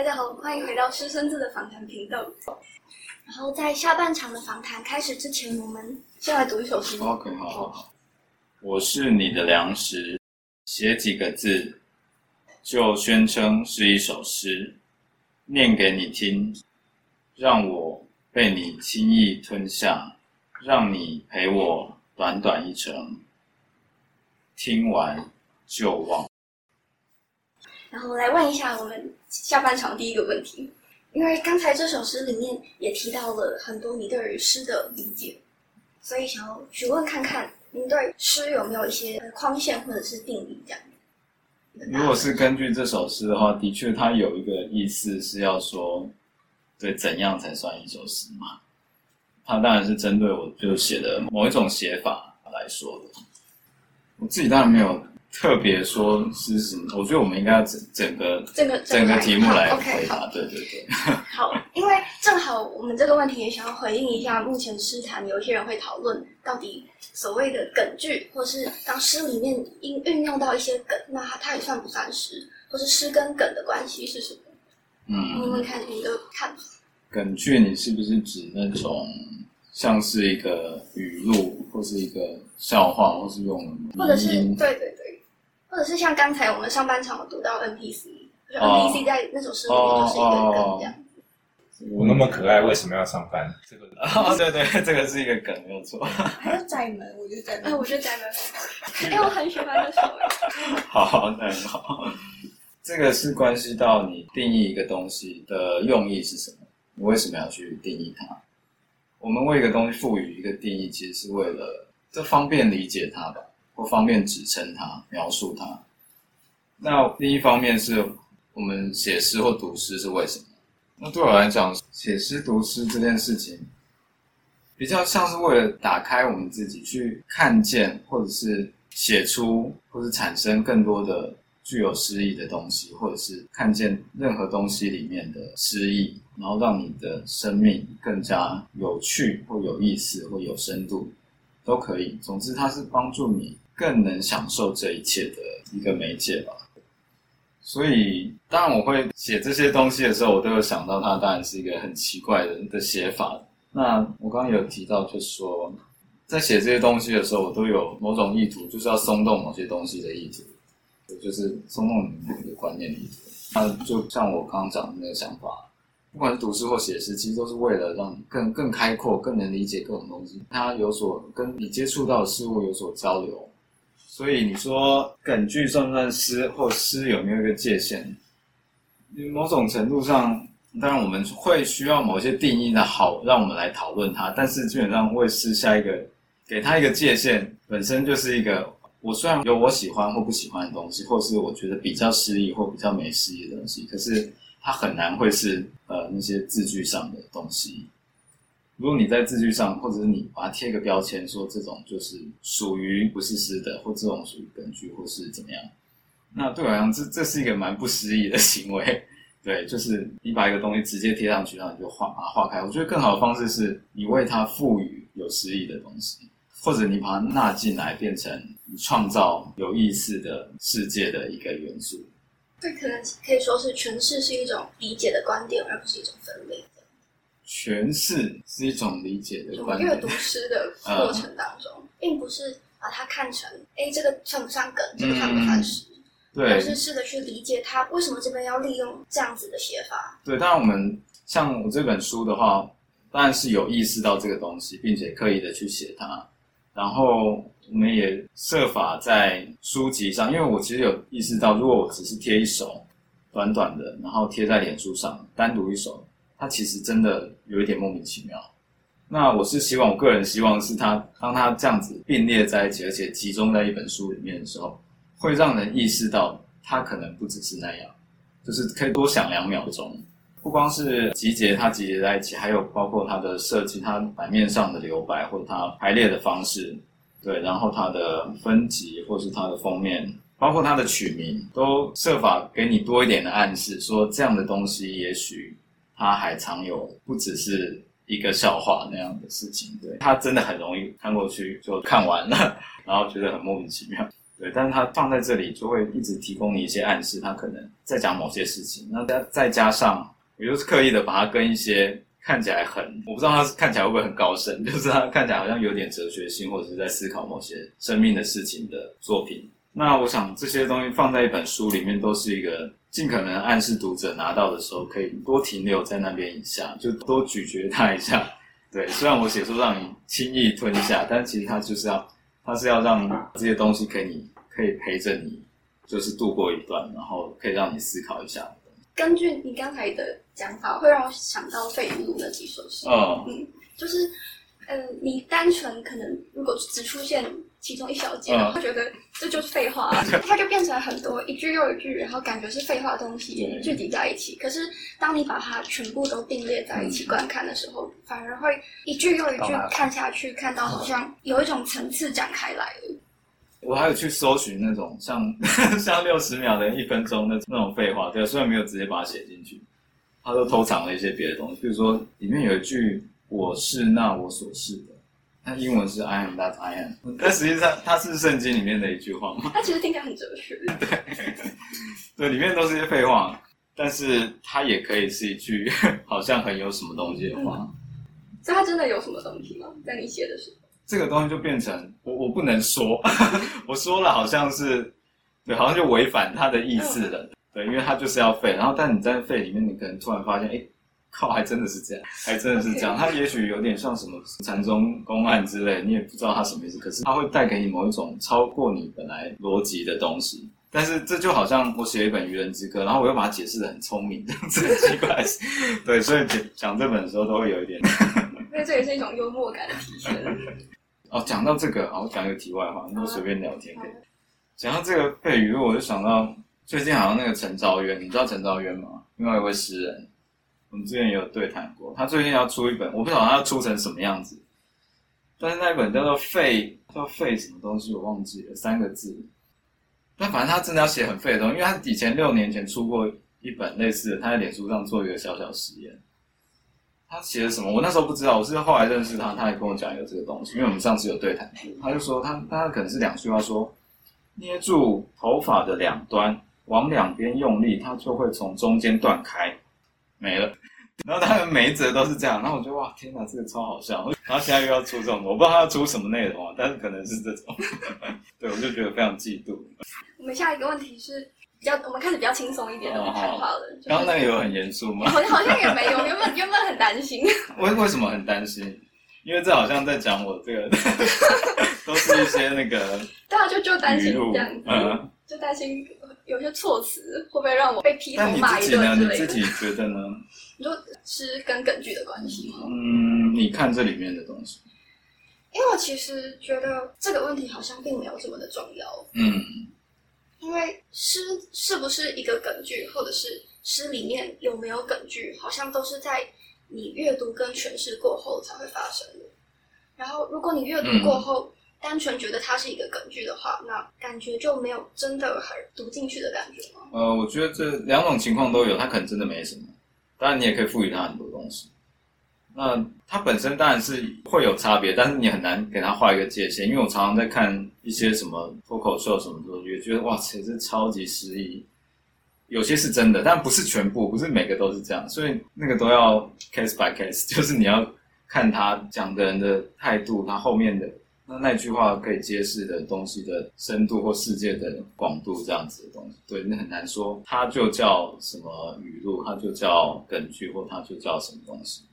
大家好，欢迎回到师生字的访谈频道。然后在下半场的访谈开始之前，我们先来读一首诗。OK，好好好。我是你的粮食，写几个字，就宣称是一首诗，念给你听，让我被你轻易吞下，让你陪我短短一程，听完就忘。然后来问一下我们下半场第一个问题，因为刚才这首诗里面也提到了很多你对于诗的理解，所以想要询问看看您对诗有没有一些框线或者是定义这样。如果是根据这首诗的话，的确它有一个意思是要说，对怎样才算一首诗嘛？它当然是针对我就写的某一种写法来说的。我自己当然没有特别说是什么，我觉得我们应该要整整个整个整个题目来回答。对对对，好，因为正好我们这个问题也想要回应一下，目前诗坛有一些人会讨论到底所谓的梗句，或是当诗里面应运用到一些梗，那它它也算不算诗，或是诗跟梗的关系是什么？问嗯，问看你的看法。梗句你是不是指那种像是一个语录，或是一个笑话，或是用或者是对对对，或者是像刚才我们上半场有读到 NPC，就是哦 NPC 在那首诗里面就是一个梗这样。我那么可爱，为什么要上班？这个 哦，对对，这个是一个梗，没有错。还有窄门，我觉得窄哎，门我觉得宅门 哎，我很喜欢这首哎。好，那很好。这个是关系到你定义一个东西的用意是什么，你为什么要去定义它？我们为一个东西赋予一个定义，其实是为了这方便理解它吧，不方便指称它、描述它。那另一方面是我们写诗或读诗是为什么？那对我来讲，写诗读诗这件事情，比较像是为了打开我们自己，去看见或者是写出或是产生更多的具有诗意的东西，或者是看见任何东西里面的诗意，然后让你的生命更加有趣或有意思或有深度，都可以。总之，它是帮助你更能享受这一切的一个媒介吧。所以，当然我会写这些东西的时候，我都有想到它当然是一个很奇怪的的写法。那我刚刚有提到，就是说，在写这些东西的时候，我都有某种意图，就是要松动某些东西的意图，就是松动你的观念的意图。那就像我刚刚讲的那个想法，不管是读诗或写诗，其实都是为了让你更更开阔，更能理解各种东西，它有所跟你接触到的事物有所交流。所以你说梗句算不算诗，或诗有没有一个界限？某种程度上，当然我们会需要某些定义的好，让我们来讨论它。但是基本上会是下一个，给它一个界限，本身就是一个我虽然有我喜欢或不喜欢的东西，或是我觉得比较诗意或比较没诗意的东西，可是它很难会是呃那些字句上的东西。如果你在字句上，或者是你把它贴个标签，说这种就是属于不是诗的，或这种属于梗句，或是怎么样，那对我来讲，这这是一个蛮不诗意的行为。对，就是你把一个东西直接贴上去，然后你就画把它画开。我觉得更好的方式是你为它赋予有诗意的东西，或者你把它纳进来，变成你创造有意思的世界的一个元素。这可能可以说是诠释是一种理解的观点，而不是一种分类。诠释是一种理解的观点阅读。诗的过程当中，并不是把它看成，哎，这个算不算梗，这个算不算诗，而对是试着去理解它为什么这边要利用这样子的写法。对，当然我们像我这本书的话，当然是有意识到这个东西，并且刻意的去写它。然后我们也设法在书籍上，因为我其实有意识到，如果我只是贴一首短短的，然后贴在脸书上，单独一首，它其实真的有一点莫名其妙。那我是希望，我个人希望是它，当它这样子并列在一起，而且集中在一本书里面的时候，会让人意识到它可能不只是那样，就是可以多想两秒钟。不光是集结它集结在一起，还有包括它的设计，它版面上的留白或者它排列的方式，对，然后它的分级或是它的封面，包括它的取名，都设法给你多一点的暗示，说这样的东西也许它还藏有不只是一个笑话那样的事情，对，它真的很容易看过去就看完了，然后觉得很莫名其妙。对，但是它放在这里就会一直提供你一些暗示，它可能在讲某些事情。那再再加上，我就是刻意的把它跟一些看起来很，我不知道他看起来会不会很高深，就是他看起来好像有点哲学性，或者是在思考某些生命的事情的作品。那我想这些东西放在一本书里面，都是一个尽可能暗示读者拿到的时候，可以多停留在那边一下，就多咀嚼它一下。对，虽然我写书让你轻易吞下，但其实它就是要，它是要让这些东西给你，可以陪着你，就是度过一段，然后可以让你思考一下。根据你刚才的讲法，会让我想到费玉露那几首诗。嗯嗯，就是，嗯，你单纯可能如果只出现其中一小节，嗯。会觉得这就是废话，它就变成很多一句又一句，然后感觉是废话的东西对。聚集在一起。可是当你把它全部都并列在一起观看的时候，反而会一句又一句看下去，看到好像有一种层次展开来了。我还有去搜寻那种像 像六十秒的一分钟的那种废话，对，虽然没有直接把它写进去，他都偷藏了一些别的东西，比如说里面有一句“我是那我所是的”，那英文是 “I am that I am”，但实际上它是圣经里面的一句话吗，它其实听起来很哲学。对，对里面都是一些废话，但是它也可以是一句 好像很有什么东西的话。所以它真的有什么东西吗？在你写的时候？这个东西就变成我我不能说，我说了好像是，对，好像就违反它的意思了，对，因为它就是要废，然后但你在废里面，你可能突然发现，哎，靠，还真的是这样，还真的是这样，他也许有点像什么禅宗公案之类，你也不知道他什么意思，可是他会带给你某一种超过你本来逻辑的东西。但是这就好像我写一本《愚人之歌》，然后我又把它解释的很聪明，这样子很奇怪。对，所以讲讲这本的时候都会有一点。因为这也是一种幽默感的体现。哦，讲到这个，好，我讲一个题外话，那就随便聊天可以。讲到这个废语录，我就想到最近好像那个陈昭渊，你知道陈昭渊吗？另外一位诗人，我们之前也有对谈过。他最近要出一本，我不晓得他要出成什么样子，但是那本叫做《废》，叫“废”什么东西，我忘记了，三个字。但反正他真的要写很废的东西，因为他以前六年前出过一本类似的，他在脸书上做一个小小实验。他写的什么？我那时候不知道，我是后来认识他，他还跟我讲有这个东西，因为我们上次有对谈过。他就说他他可能是两句话说，捏住头发的两端，往两边用力，它就会从中间断开，没了。然后他们每一则都是这样，然后我就哇天哪，这个超好笑。然后现在又要出这种，我不知道他要出什么内容啊，但是可能是这种。对，我就觉得非常嫉妒。我们下一个问题是比较，我们开始比较轻松一点的谈话了。就是刚刚那个有很严肃吗？好像好像也没有，原本原本很担心。为为什么很担心？因为这好像在讲我这个，都是一些那个对啊，就就担心这样子，嗯。就担心有些措辞会不会让我被劈头但你骂一？顿之类的。你自己觉得呢？你说是跟梗剧的关系吗？嗯，你看这里面的东西，因为我其实觉得这个问题好像并没有这么的重要，嗯因为诗是不是一个梗剧，或者是诗里面有没有梗剧，好像都是在你阅读跟诠释过后才会发生的。然后，如果你阅读过后，单纯觉得它是一个梗剧的话，那感觉就没有真的很读进去的感觉吗？呃，我觉得这两种情况都有，它可能真的没什么，当然你也可以赋予它很多东西。那它本身当然是会有差别，但是你很难给它画一个界限，因为我常常在看一些什么脱口秀什么的，也觉得哇塞，这超级诗意。有些是真的，但不是全部，不是每个都是这样，所以那个都要 case by case，就是你要看他讲的人的态度，他后面的那那句话可以揭示的东西的深度或世界的广度这样子的东西。对，那很难说，它就叫什么语录，它就叫梗句，或它就叫什么东西。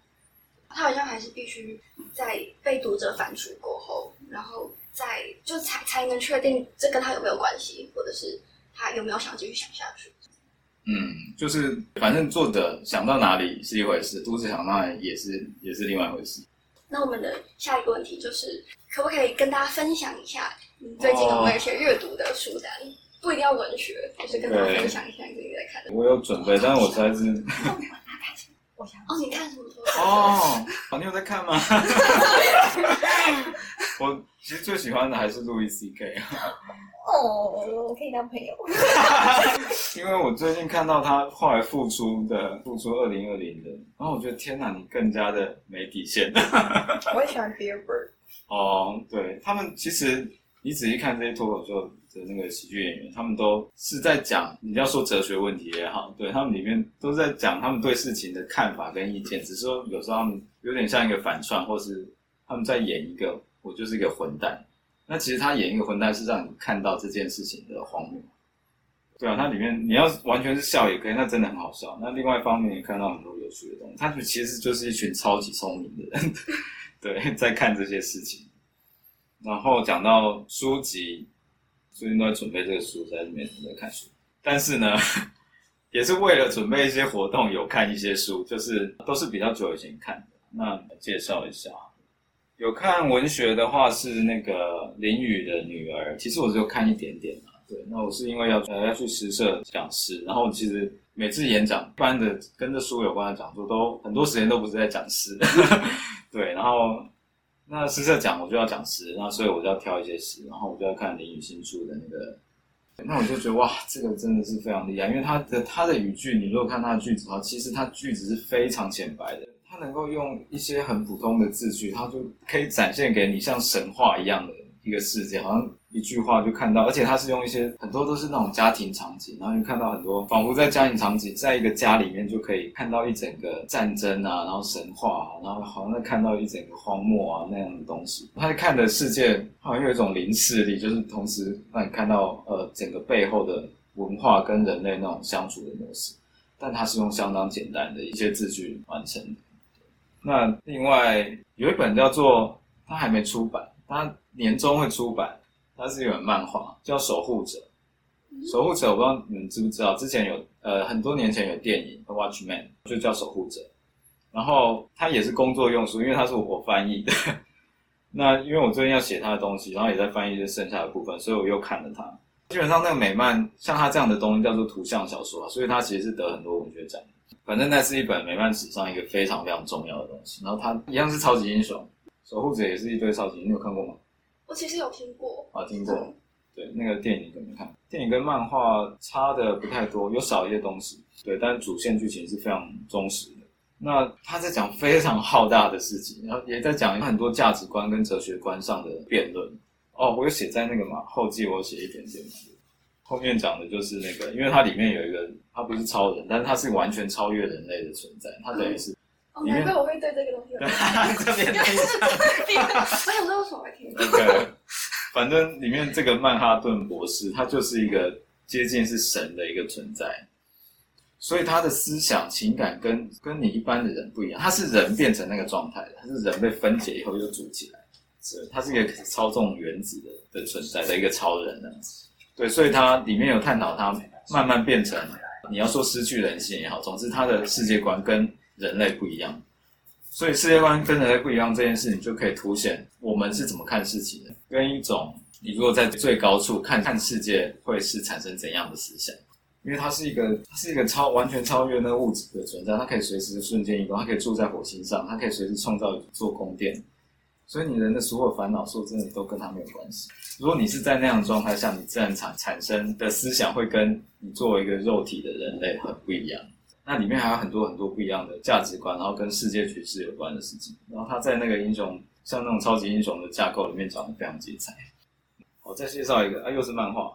它好像还是必须在被读者反刍过后，然后再就才才能确定这跟他有没有关系，或者是他有没有想继续想下去。嗯，就是反正作者想到哪里是一回事，读者想到哪里也是也是另外一回事。那我们的下一个问题就是，可不可以跟大家分享一下你最近有没有一些阅读的书单？不一定要文学，就是跟大家分享一下你最近在看的。我有准备，但是我实在是 我想哦，你看什么书？哦，好，你有在看吗？我其实最喜欢的还是路易 C K，哦，我可以当朋友。因为我最近看到他后来复出的复出二零二零的，然后我觉得天哪，你更加的没底线。我也喜欢 Beer Bird。哦，对他们其实你仔细看这些脱口秀，的那个喜剧演员，他们都是在讲你要说哲学问题也好，对他们里面都是在讲他们对事情的看法跟意见，只是说有时候他们有点像一个反串，或是他们在演一个我就是一个混蛋。那其实他演一个混蛋是让你看到这件事情的荒谬。对啊，它里面你要完全是笑也可以，那真的很好笑。那另外一方面也看到很多有趣的东西，他们其实就是一群超级聪明的人，对，在看这些事情。然后讲到书籍，最近都在准备这个书，在里面在看书。但是呢，也是为了准备一些活动，有看一些书，就是都是比较久以前看的。那介绍一下，有看文学的话是那个林语的女儿，其实我只有看一点点嘛。对，那我是因为要呃要去诗社讲诗，然后其实每次演讲，一般的跟这书有关的讲座，都很多时间都不是在讲诗。对，然后那诗社讲我就要讲诗，那所以我就要挑一些诗，然后我就要看林语新出的那个，那我就觉得哇，这个真的是非常厉害，因为他的他的语句，你如果看他的句子的话，其实他句子是非常浅白的，他能够用一些很普通的字句，他就可以展现给你像神话一样的一个世界，好像。一句话就看到，而且他是用一些很多都是那种家庭场景，然后你看到很多仿佛在家庭场景，在一个家里面就可以看到一整个战争啊，然后神话啊，然后好像在看到一整个荒漠啊那样的东西。他看的世界好像有一种零视力，就是同时让你看到呃整个背后的文化跟人类那种相处的模式，但它是用相当简单的一些字句完成的。那另外有一本叫做他还没出版，他年终会出版。它是一本漫画，叫《守护者》。守护者，我不知道你们知不知道，之前有呃很多年前有电影《Watchman》，就叫《守护者》。然后它也是工作用书，因为它是我翻译的。那因为我最近要写他的东西，然后也在翻译这剩下的部分，所以我又看了它。基本上那个美漫像他这样的东西叫做图像小说，所以他其实是得很多文学奖。反正那是一本美漫史上一个非常非常重要的东西。然后它一样是超级英雄，守护者也是一堆超级英雄，你有看过吗？我其实有听过啊，听过，对，那个电影怎么看，电影跟漫画差的不太多，有少一些东西，对，但是主线剧情是非常忠实的。那他在讲非常浩大的事情，然后也在讲很多价值观跟哲学观上的辩论。哦，我有写在那个嘛后记，我写一点点嘛。后面讲的就是那个，因为它里面有一个，它不是超人，但是他是完全超越人类的存在，它等于是。难怪我会对这个东西有特别印象。我想说为什么会听。OK，反正里面这个曼哈顿博士，他就是一个接近是神的一个存在，所以他的思想情感跟跟你一般的人不一样，他是人变成那个状态的，他是人被分解以后又组起来，是，他是一个操纵原子的的存在的一个超人呢。对，所以他里面有探讨他慢慢变成，你要说失去人性也好，总之他的世界观跟。人类不一样，所以世界观跟人类不一样这件事情，就可以凸显我们是怎么看事情的。跟一种你如果在最高处看看世界，会是产生怎样的思想？因为它是一个，它是一个超完全超越那物质的存在，它可以随时瞬间移动，它可以住在火星上，它可以随时创造一座宫殿。所以你人的所有烦恼，说真的都跟他没有关系。如果你是在那样状态下，你自然产产生的思想，会跟你作为一个肉体的人类很不一样。那里面还有很多很多不一样的价值观，然后跟世界局势有关的事情。然后他在那个英雄，像那种超级英雄的架构里面讲的非常精彩。我再介绍一个啊，又是漫画。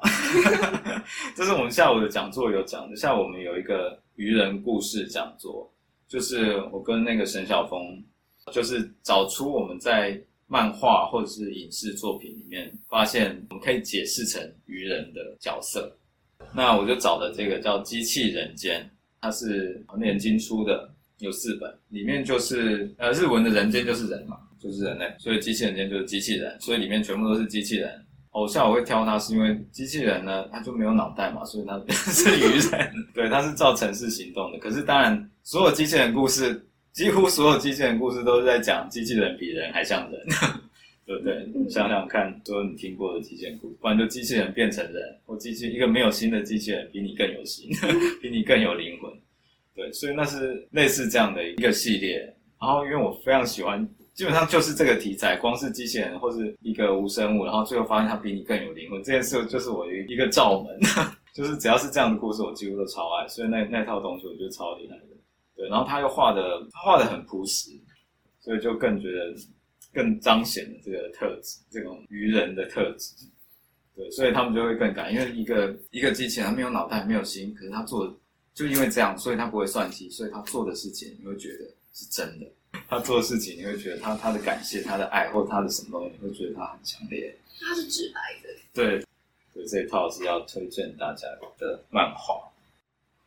这是我们下午的讲座有讲的。下午我们有一个愚人故事讲座，就是我跟那个沈晓峰，就是找出我们在漫画或者是影视作品里面发现我们可以解释成愚人的角色。那我就找的这个叫《机器人间》。它是年经出的，有四本，里面就是呃日文的人间就是人嘛，就是人类，所以机器人间就是机器人，所以里面全部都是机器人。偶像我会挑它，是因为机器人呢，它就没有脑袋嘛，所以它 是愚人，对，它是造城市行动的。可是当然，所有机器人故事，几乎所有机器人故事都是在讲机器人比人还像人，对不对？你想想看，所有你听过的机器人故事，不然就机器人变成人，或机器一个没有心的机器人比你更有心，比你更有灵魂。对，所以那是类似这样的一个系列。然后，因为我非常喜欢，基本上就是这个题材，光是机器人或是一个无生物，然后最后发现它比你更有灵魂，这件事就是我一个罩门。就是只要是这样的故事，我几乎都超爱。所以那那套东西我觉得超厉害的。对，然后他又画的画的很朴实，所以就更觉得更彰显了这个特质，这种愚人的特质。对，所以他们就会更赶，因为一个一个机器人他没有脑袋没有心，可是他做的就因为这样，所以他不会算计，所以他做的事情你会觉得是真的。他做的事情你会觉得他他的感谢、他的爱或他的什么东西，你会觉得他很强烈。他是直白的。对，对，这一套是要推荐大家的漫画。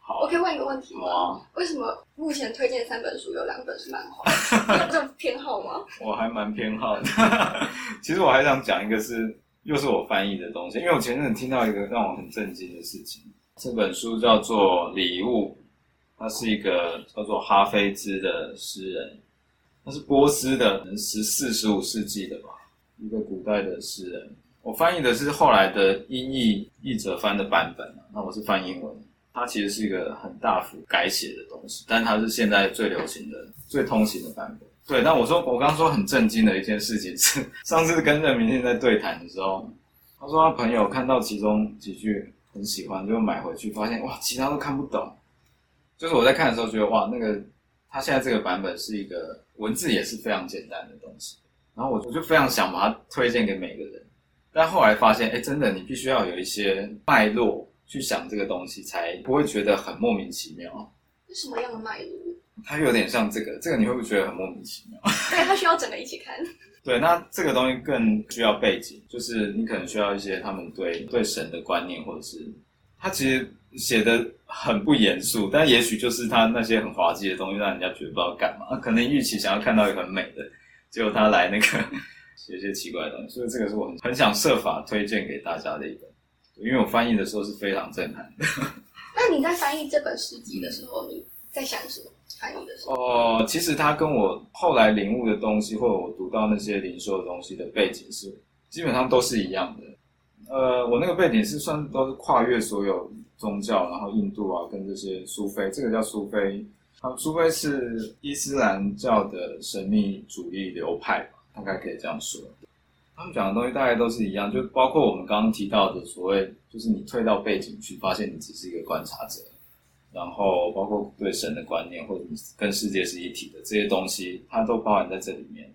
好我，可以问一个问题吗？为什么目前推荐三本书有两本是漫画？你 有这种偏好吗？我还蛮偏好的。其实我还想讲一个是，又是我翻译的东西，因为我前阵子听到一个让我很震惊的事情。这本书叫做《礼物》，它是一个叫做哈菲兹的诗人，他是波斯的，十四、十五世纪的吧，一个古代的诗人。我翻译的是后来的英译译者翻的版本啊，那我是翻英文。它其实是一个很大幅改写的东西，但它是现在最流行的、最通行的版本。对，但我说我刚刚说很震惊的一件事情是，上次跟任明信在对谈的时候，他说他朋友看到其中几句很喜欢，就买回去，发现哇，其他都看不懂。就是我在看的时候觉得哇，那个他现在这个版本是一个文字也是非常简单的东西，然后我我就非常想把它推荐给每个人，但后来发现，哎，真的你必须要有一些脉络去想这个东西，才不会觉得很莫名其妙。是什么样的脉络？它有点像这个，这个你会不会觉得很莫名其妙？对，它需要整个一起看。对，那这个东西更需要背景，就是你可能需要一些他们对对神的观念，或者是他其实写的很不严肃，但也许就是他那些很滑稽的东西，让人家觉得不知道干嘛。可能预期想要看到一个很美的，结果他来那个 写一些奇怪的东西，所以这个是我很很想设法推荐给大家的一本，因为我翻译的时候是非常震撼的。那你在翻译这本诗集的时候，你在想什么？翻译的时候，哦，其实它跟我后来领悟的东西，或者我读到那些灵修的东西的背景是基本上都是一样的。呃，我那个背景是算都是跨越所有宗教，然后印度啊跟这些苏菲，这个叫苏菲，啊，苏菲是伊斯兰教的神秘主义流派吧，大概可以这样说。他们讲的东西大概都是一样，就包括我们刚刚提到的所谓，就是你退到背景去，发现你只是一个观察者。然后包括对神的观念，或者你跟世界是一体的这些东西，它都包含在这里面。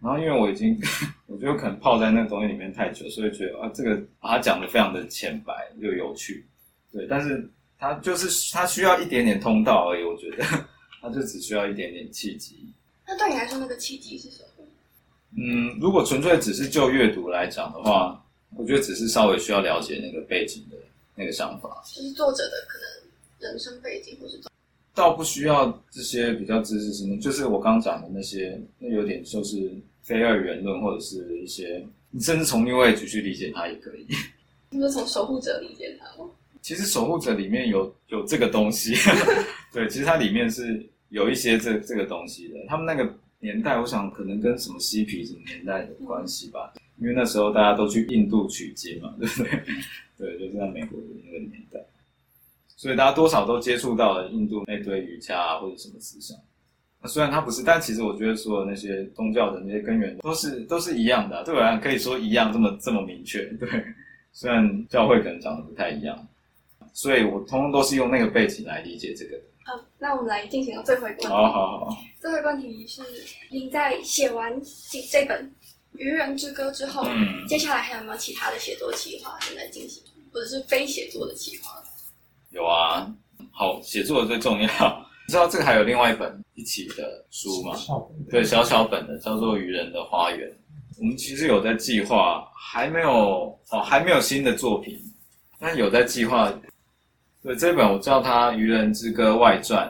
然后因为我已经，我觉得可能泡在那个东西里面太久，所以觉得啊，这个把它讲的非常的浅白又有趣，对。但是它就是它需要一点点通道而已，我觉得 它就只需要一点点契机。那对你来说，那个契机是什么？嗯，如果纯粹只是就阅读来讲的话，我觉得只是稍微需要了解那个背景的那个想法，就是作者的可能。人生背景或是倒不需要这些比较知识性的，就是我刚刚讲的那些，那有点就是非二元论或者是一些，你甚至从另外一局去理解它也可以。你说从守护者理解它吗？其实守护者里面有有这个东西，对，其实它里面是有一些这这个东西的。他们那个年代，我想可能跟什么嬉皮什么年代有关系吧，因为那时候大家都去印度取经嘛，对不对？对，就是在美国的那个年代。所以大家多少都接触到了印度那堆瑜伽啊或者什么思想。那虽然它不是，但其实我觉得所有那些宗教的那些根源都是都是一样的。对吧，可以说一样这么这么明确。对，虽然教会可能讲的不太一样，所以我通通都是用那个背景来理解这个。好，那我们来进行最后一个问题。好好好。最后一个问题是：您在写完这这本《愚人之歌》之后，嗯接下来还有没有其他的写作计划正在进行，或者是非写作的计划？有啊，好，写作最重要。你知道这个还有另外一本一起的书吗？对，小小本的，叫做《愚人的花园》。我们其实有在计划，还没有哦，还没有新的作品，但有在计划。对，这本我叫它《愚人之歌外传》，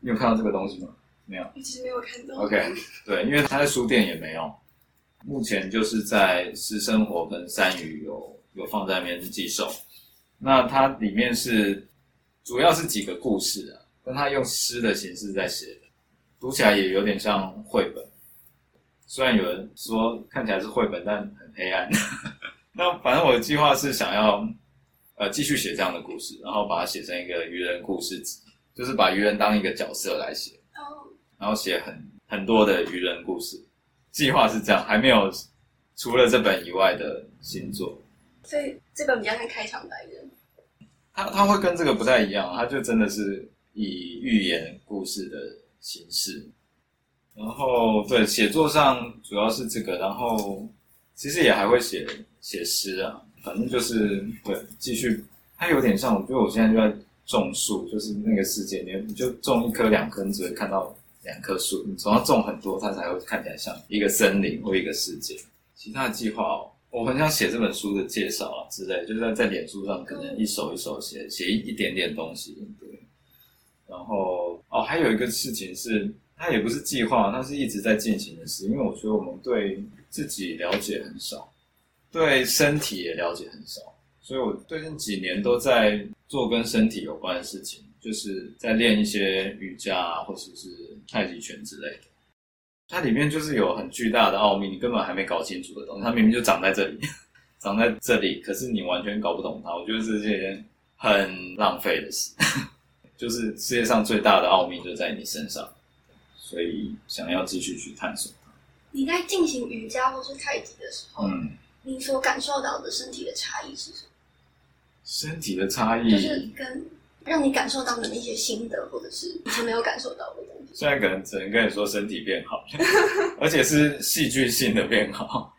你有看到这个东西吗？没有。其实没有看到。OK，对，因为它在书店也没有，目前就是在私生活跟三语有有放在那边寄售。那它里面是主要是几个故事啊，但它用诗的形式在写的，读起来也有点像绘本。虽然有人说看起来是绘本，但很黑暗。那反正我的计划是想要呃继续写这样的故事，然后把它写成一个愚人故事集，就是把愚人当一个角色来写。哦，然后写很很多的愚人故事，计划是这样，还没有除了这本以外的新作。所以这本比较像开场白的。它它会跟这个不太一样，它就真的是以寓言故事的形式。然后对写作上主要是这个，然后其实也还会写写诗啊，反正就是对，继续，它有点像，我觉得我现在就在种树，就是那个世界里面，你就种一棵两棵，你只会看到两棵树，你总要种很多，它才会看起来像一个森林或一个世界。其他的计划哦，我很想写这本书的介绍啊之类，就是在脸书上可能一手一手写写一一点点东西，对。然后哦，还有一个事情是，它也不是计划，它是一直在进行的事，因为我觉得我们对自己了解很少，对身体也了解很少，所以我最近几年都在做跟身体有关的事情，就是在练一些瑜伽啊或者是太极拳之类的。它里面就是有很巨大的奥秘，你根本还没搞清楚的东西，它明明就长在这里，长在这里，可是你完全搞不懂它。我觉得这是一件很浪费的事，就是世界上最大的奥秘就在你身上，所以想要继续去探索它。你在进行瑜伽或是太极的时候，嗯，你所感受到的身体的差异是什么？身体的差异，就是跟让你感受到的那些心得，或者是以前没有感受到的东西。现在可能只能跟你说身体变好了，而且是戏剧性的变好。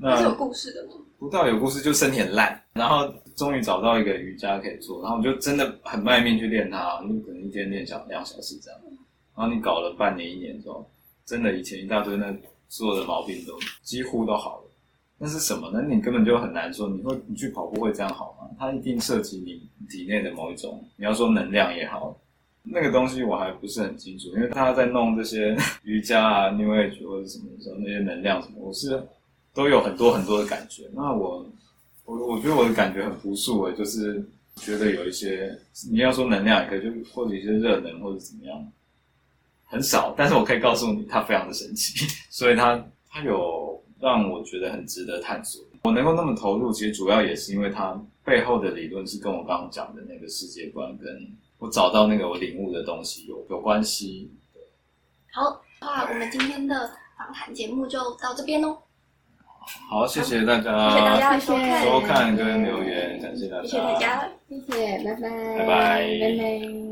那是有故事的吗？不到有故事，就身体很烂，然后终于找到一个瑜伽可以做，然后我就真的很卖命去练它，你可能一天练小两小时这样。然后你搞了半年一年之后，真的以前一大堆那所有的毛病都几乎都好了。那是什么呢？你根本就很难说，你会你去跑步会这样好吗？它一定涉及你体内的某一种，你要说能量也好，那个东西我还不是很清楚，因为他在弄这些 瑜伽啊、New Age 或者什么的时候，那些能量什么，我是都有很多很多的感觉。那我我我觉得我的感觉很朴素诶，就是觉得有一些你要说能量也可以，就或者一些热能或者怎么样，很少。但是我可以告诉你，它非常的神奇，所以它它有让我觉得很值得探索。我能够那么投入，其实主要也是因为它背后的理论是跟我刚刚讲的那个世界观跟。我找到那个我领悟的东西有有关系。好，那我们今天的访谈节目就到这边喽。好，谢谢大家，谢谢大家收看跟留言，感谢大家，谢谢大家。谢谢，拜拜，拜拜拜拜。